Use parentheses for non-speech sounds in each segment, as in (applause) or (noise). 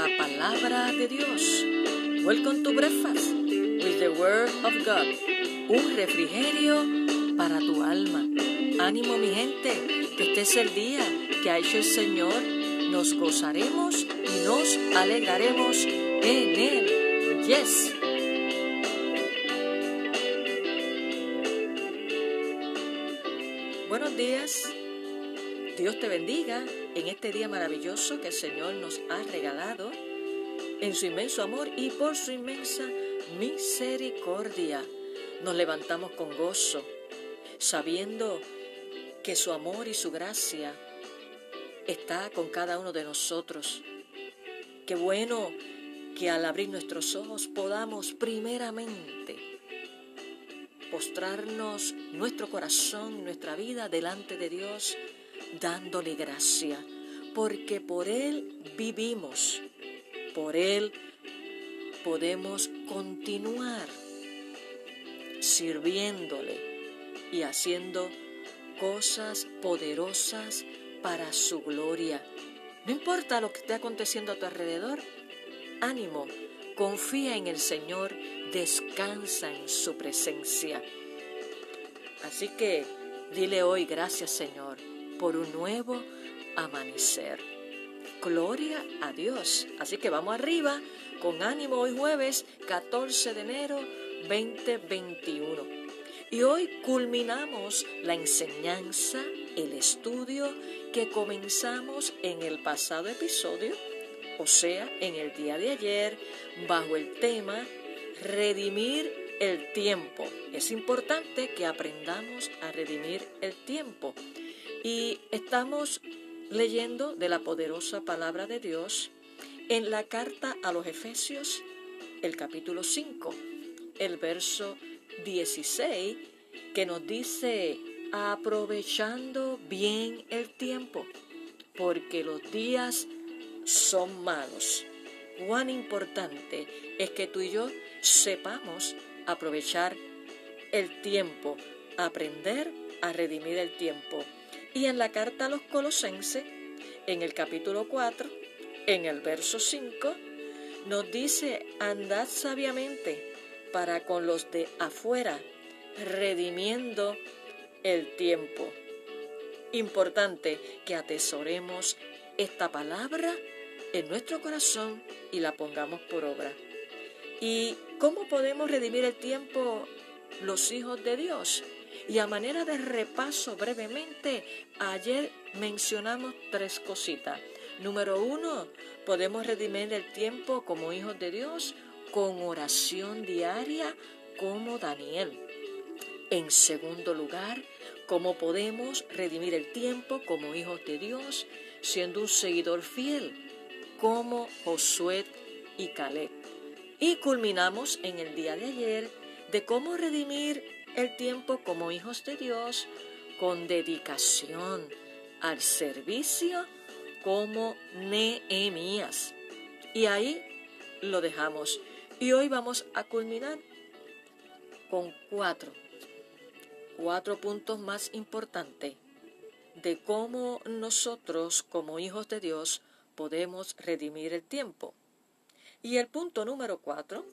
La palabra de Dios. Welcome to breakfast with the word of God. Un refrigerio para tu alma. Ánimo mi gente, que este es el día que ha hecho el Señor. Nos gozaremos y nos alegraremos en él. Yes. Buenos días. Dios te bendiga en este día maravilloso que el Señor nos ha regalado en su inmenso amor y por su inmensa misericordia. Nos levantamos con gozo, sabiendo que su amor y su gracia está con cada uno de nosotros. Qué bueno que al abrir nuestros ojos podamos primeramente postrarnos nuestro corazón, nuestra vida delante de Dios, dándole gracia, porque por Él vivimos, por Él podemos continuar sirviéndole y haciendo cosas poderosas para su gloria. No importa lo que esté aconteciendo a tu alrededor, ánimo, confía en el Señor, descansa en su presencia. Así que dile hoy gracias Señor por un nuevo amanecer. Gloria a Dios. Así que vamos arriba con ánimo hoy jueves 14 de enero 2021. Y hoy culminamos la enseñanza, el estudio que comenzamos en el pasado episodio, o sea, en el día de ayer, bajo el tema redimir el tiempo. Es importante que aprendamos a redimir el tiempo. Y estamos leyendo de la poderosa palabra de Dios en la carta a los Efesios, el capítulo 5, el verso 16, que nos dice, aprovechando bien el tiempo, porque los días son malos. Cuán importante es que tú y yo sepamos aprovechar el tiempo, aprender a redimir el tiempo. Y en la carta a los colosenses, en el capítulo 4, en el verso 5, nos dice, andad sabiamente para con los de afuera, redimiendo el tiempo. Importante que atesoremos esta palabra en nuestro corazón y la pongamos por obra. ¿Y cómo podemos redimir el tiempo los hijos de Dios? Y a manera de repaso brevemente, ayer mencionamos tres cositas. Número uno, podemos redimir el tiempo como hijos de Dios con oración diaria como Daniel. En segundo lugar, cómo podemos redimir el tiempo como hijos de Dios siendo un seguidor fiel como Josué y Caleb. Y culminamos en el día de ayer de cómo redimir el tiempo como hijos de Dios con dedicación al servicio como Nehemías. Y ahí lo dejamos. Y hoy vamos a culminar con cuatro, cuatro puntos más importantes de cómo nosotros como hijos de Dios podemos redimir el tiempo. Y el punto número cuatro,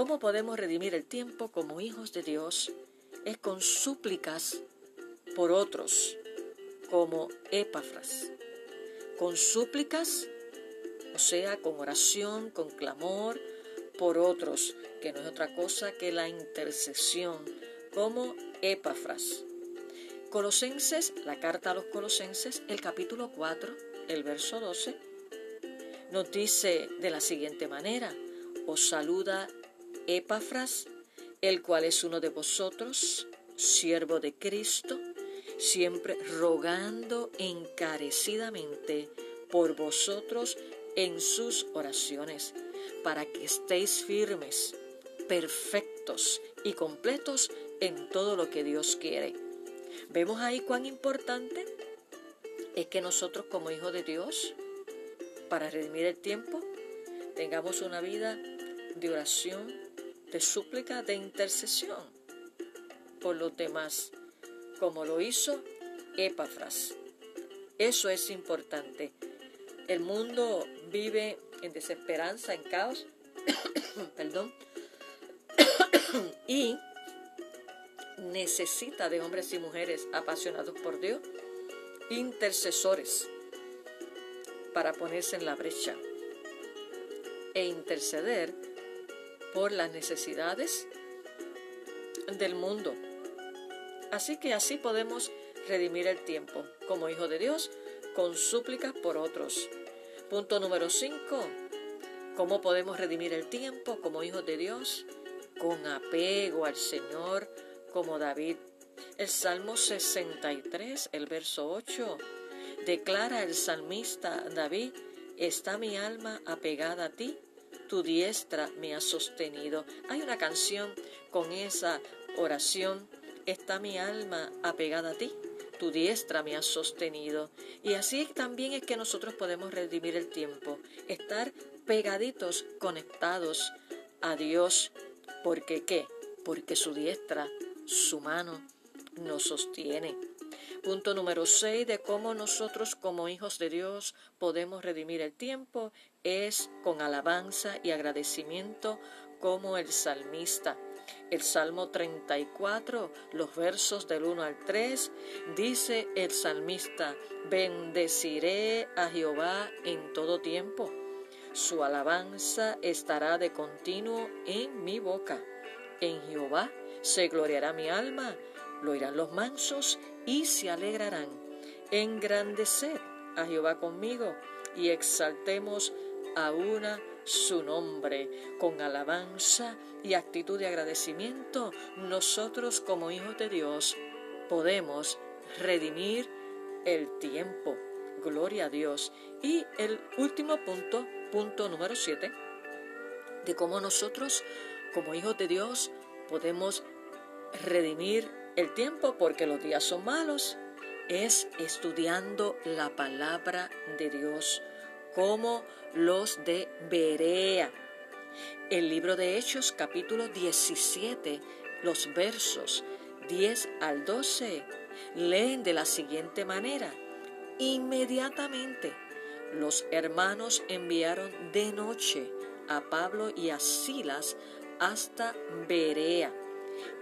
cómo podemos redimir el tiempo como hijos de Dios, es con súplicas por otros, como Epafras. Con súplicas, o sea, con oración, con clamor por otros, que no es otra cosa que la intercesión, como Epafras. Colosenses, la carta a los Colosenses, el capítulo 4, el verso 12, nos dice de la siguiente manera, os saluda Epafras, el cual es uno de vosotros, siervo de Cristo, siempre rogando encarecidamente por vosotros en sus oraciones, para que estéis firmes, perfectos y completos en todo lo que Dios quiere. Vemos ahí cuán importante es que nosotros como hijos de Dios, para redimir el tiempo, tengamos una vida de oración, de súplica, de intercesión por los demás como lo hizo Epafras. Eso es importante. El mundo vive en desesperanza, en caos, (coughs) perdón, (coughs) y necesita de hombres y mujeres apasionados por Dios, intercesores, para ponerse en la brecha e interceder por las necesidades del mundo. Así que así podemos redimir el tiempo como hijo de Dios con súplicas por otros. Punto número 5. ¿Cómo podemos redimir el tiempo como hijos de Dios? Con apego al Señor como David. El Salmo 63, el verso 8, declara el salmista David, está mi alma apegada a ti, tu diestra me ha sostenido. Hay una canción con esa oración, está mi alma apegada a ti, tu diestra me ha sostenido. Y así también es que nosotros podemos redimir el tiempo, estar pegaditos, conectados a Dios. ¿Porque qué? Porque su diestra su mano nos sostiene. Punto número 6 de cómo nosotros como hijos de Dios podemos redimir el tiempo es con alabanza y agradecimiento como el salmista. El Salmo 34, los versos del 1 al 3, dice el salmista, bendeciré a Jehová en todo tiempo. Su alabanza estará de continuo en mi boca. En Jehová se gloriará mi alma, lo oirán los mansos y se alegrarán. Engrandeced a Jehová conmigo y exaltemos a una su nombre. Con alabanza y actitud de agradecimiento, nosotros como hijos de Dios podemos redimir el tiempo. Gloria a Dios. Y el último punto, punto número 7, de cómo nosotros como hijos de Dios podemos redimir el tiempo porque los días son malos, es estudiando la palabra de Dios, como los de Berea. El libro de Hechos capítulo 17, los versos 10 al 12, leen de la siguiente manera. Inmediatamente los hermanos enviaron de noche a Pablo y a Silas hasta Berea.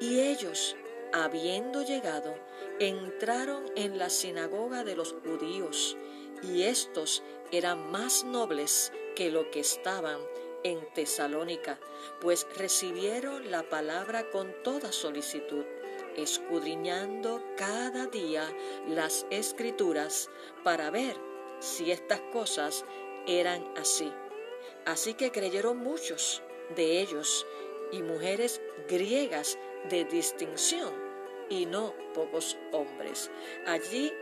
Y ellos, habiendo llegado, entraron en la sinagoga de los judíos, y estos eran más nobles que lo que estaban en Tesalónica, pues recibieron la palabra con toda solicitud, escudriñando cada día las escrituras para ver si estas cosas eran así. Así que creyeron muchos de ellos y mujeres griegas de distinción y no pocos hombres. Allí,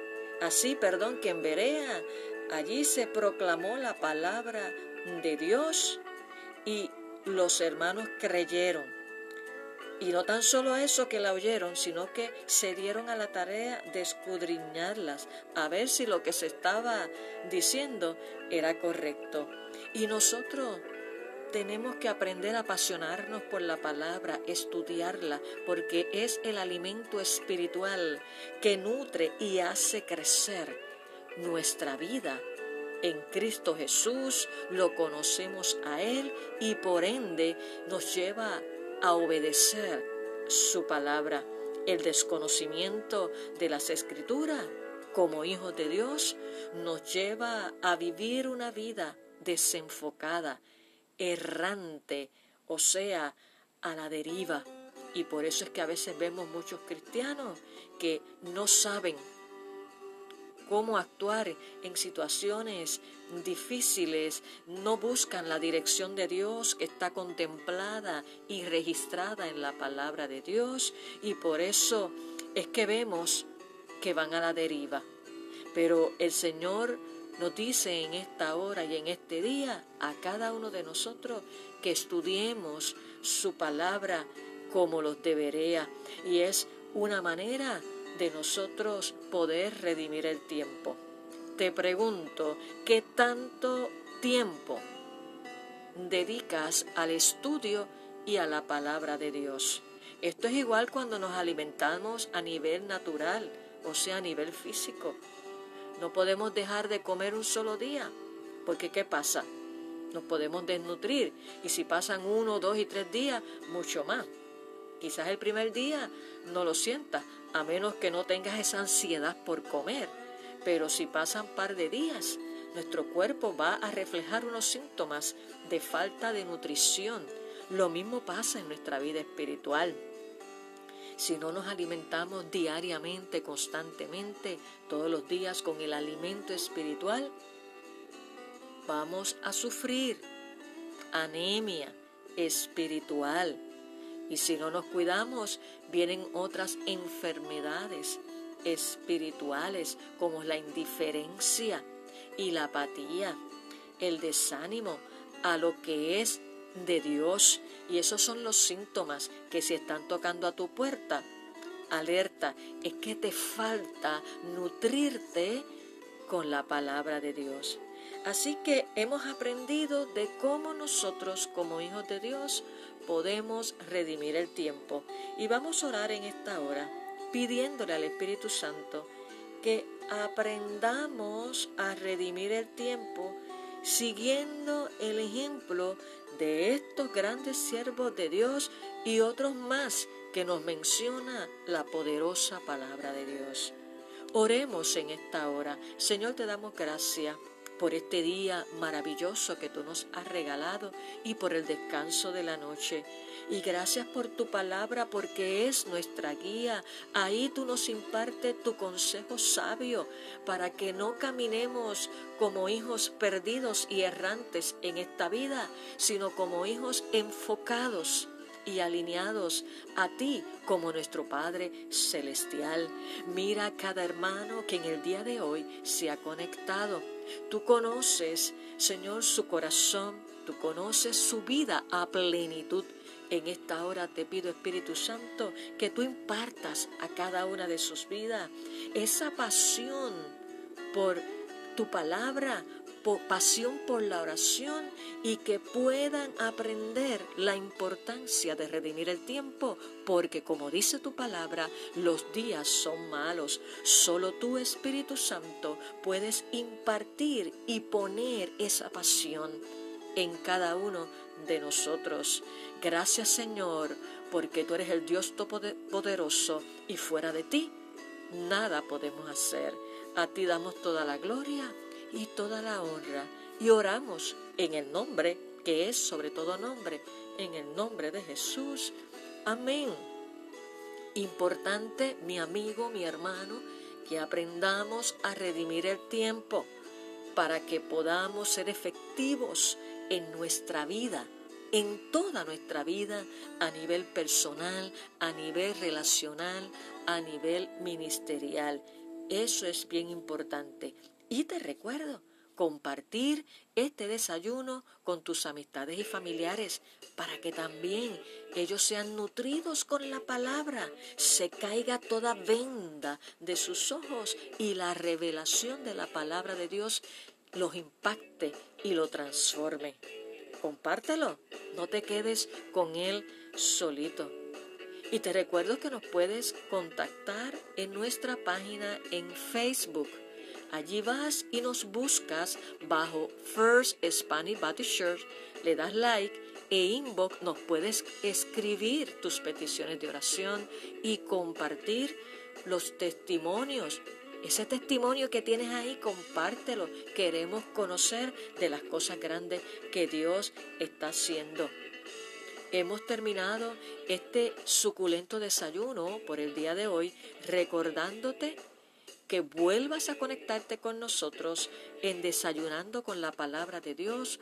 así, perdón, que en Berea, allí se proclamó la palabra de Dios y los hermanos creyeron. Y no tan solo eso que la oyeron, sino que se dieron a la tarea de escudriñarlas, a ver si lo que se estaba diciendo era correcto. Y nosotros tenemos que aprender a apasionarnos por la palabra, estudiarla, porque es el alimento espiritual que nutre y hace crecer nuestra vida. En Cristo Jesús lo conocemos a Él y por ende nos lleva a obedecer su palabra. El desconocimiento de las escrituras como hijos de Dios nos lleva a vivir una vida desenfocada, errante, o sea, a la deriva. Y por eso es que a veces vemos muchos cristianos que no saben cómo actuar en situaciones difíciles, no buscan la dirección de Dios que está contemplada y registrada en la palabra de Dios y por eso es que vemos que van a la deriva. Pero el Señor nos dice en esta hora y en este día a cada uno de nosotros que estudiemos su palabra como los debería. Y es una manera de nosotros poder redimir el tiempo. Te pregunto, ¿qué tanto tiempo dedicas al estudio y a la palabra de Dios? Esto es igual cuando nos alimentamos a nivel natural, o sea, a nivel físico. No podemos dejar de comer un solo día Porque ¿qué pasa? Nos podemos desnutrir y si pasan uno, dos y tres días, mucho más. Quizás el primer día no lo sientas, a menos que no tengas esa ansiedad por comer. Pero si pasan par de días, nuestro cuerpo va a reflejar unos síntomas de falta de nutrición. Lo mismo pasa en nuestra vida espiritual. Si no nos alimentamos diariamente, constantemente, todos los días con el alimento espiritual, vamos a sufrir anemia espiritual. Y si no nos cuidamos, vienen otras enfermedades espirituales como la indiferencia y la apatía, el desánimo a lo que es de Dios. Y esos son los síntomas que se están tocando a tu puerta, alerta, es que te falta nutrirte con la palabra de Dios. Así que hemos aprendido de cómo nosotros como hijos de Dios podemos redimir el tiempo. Y vamos a orar en esta hora pidiéndole al Espíritu Santo que aprendamos a redimir el tiempo siguiendo el ejemplo de estos grandes siervos de Dios y otros más que nos menciona la poderosa palabra de Dios. Oremos en esta hora. Señor, te damos gracias por este día maravilloso que tú nos has regalado y por el descanso de la noche. Y gracias por tu palabra porque es nuestra guía. Ahí tú nos impartes tu consejo sabio para que no caminemos como hijos perdidos y errantes en esta vida, sino como hijos enfocados y alineados a ti como nuestro Padre Celestial. Mira a cada hermano que en el día de hoy se ha conectado. Tú conoces, Señor, su corazón, tú conoces su vida a plenitud. En esta hora te pido, Espíritu Santo, que tú impartas a cada una de sus vidas esa pasión por tu palabra, pasión por la oración y que puedan aprender la importancia de redimir el tiempo, porque como dice tu palabra, los días son malos. Solo tu Espíritu Santo puedes impartir y poner esa pasión en cada uno de nosotros. Gracias Señor, porque tú eres el Dios todopoderoso y fuera de ti nada podemos hacer. A ti damos toda la gloria y toda la honra. Y oramos en el nombre que es sobre todo nombre, en el nombre de Jesús. Amén. Importante, mi amigo, mi hermano, que aprendamos a redimir el tiempo para que podamos ser efectivos en nuestra vida, en toda nuestra vida, a nivel personal, a nivel relacional, a nivel ministerial. Eso es bien importante. Y te recuerdo, compartir este desayuno con tus amistades y familiares para que también ellos sean nutridos con la palabra, se caiga toda venda de sus ojos y la revelación de la palabra de Dios los impacte y lo transforme. Compártelo, no te quedes con él solito. Y te recuerdo que nos puedes contactar en nuestra página en Facebook Allí vas y nos buscas bajo First Spanish Baptist Church, le das like e inbox nos puedes escribir tus peticiones de oración y compartir los testimonios. Ese testimonio que tienes ahí, compártelo. Queremos conocer de las cosas grandes que Dios está haciendo. Hemos terminado este suculento desayuno por el día de hoy recordándote que vuelvas a conectarte con nosotros en Desayunando con la Palabra de Dios,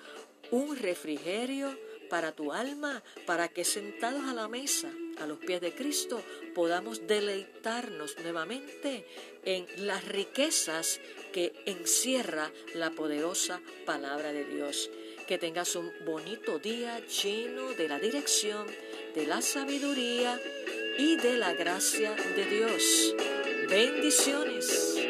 un refrigerio para tu alma, para que sentados a la mesa, a los pies de Cristo, podamos deleitarnos nuevamente en las riquezas que encierra la poderosa palabra de Dios. Que tengas un bonito día lleno de la dirección, de la sabiduría y de la gracia de Dios. Bendiciones.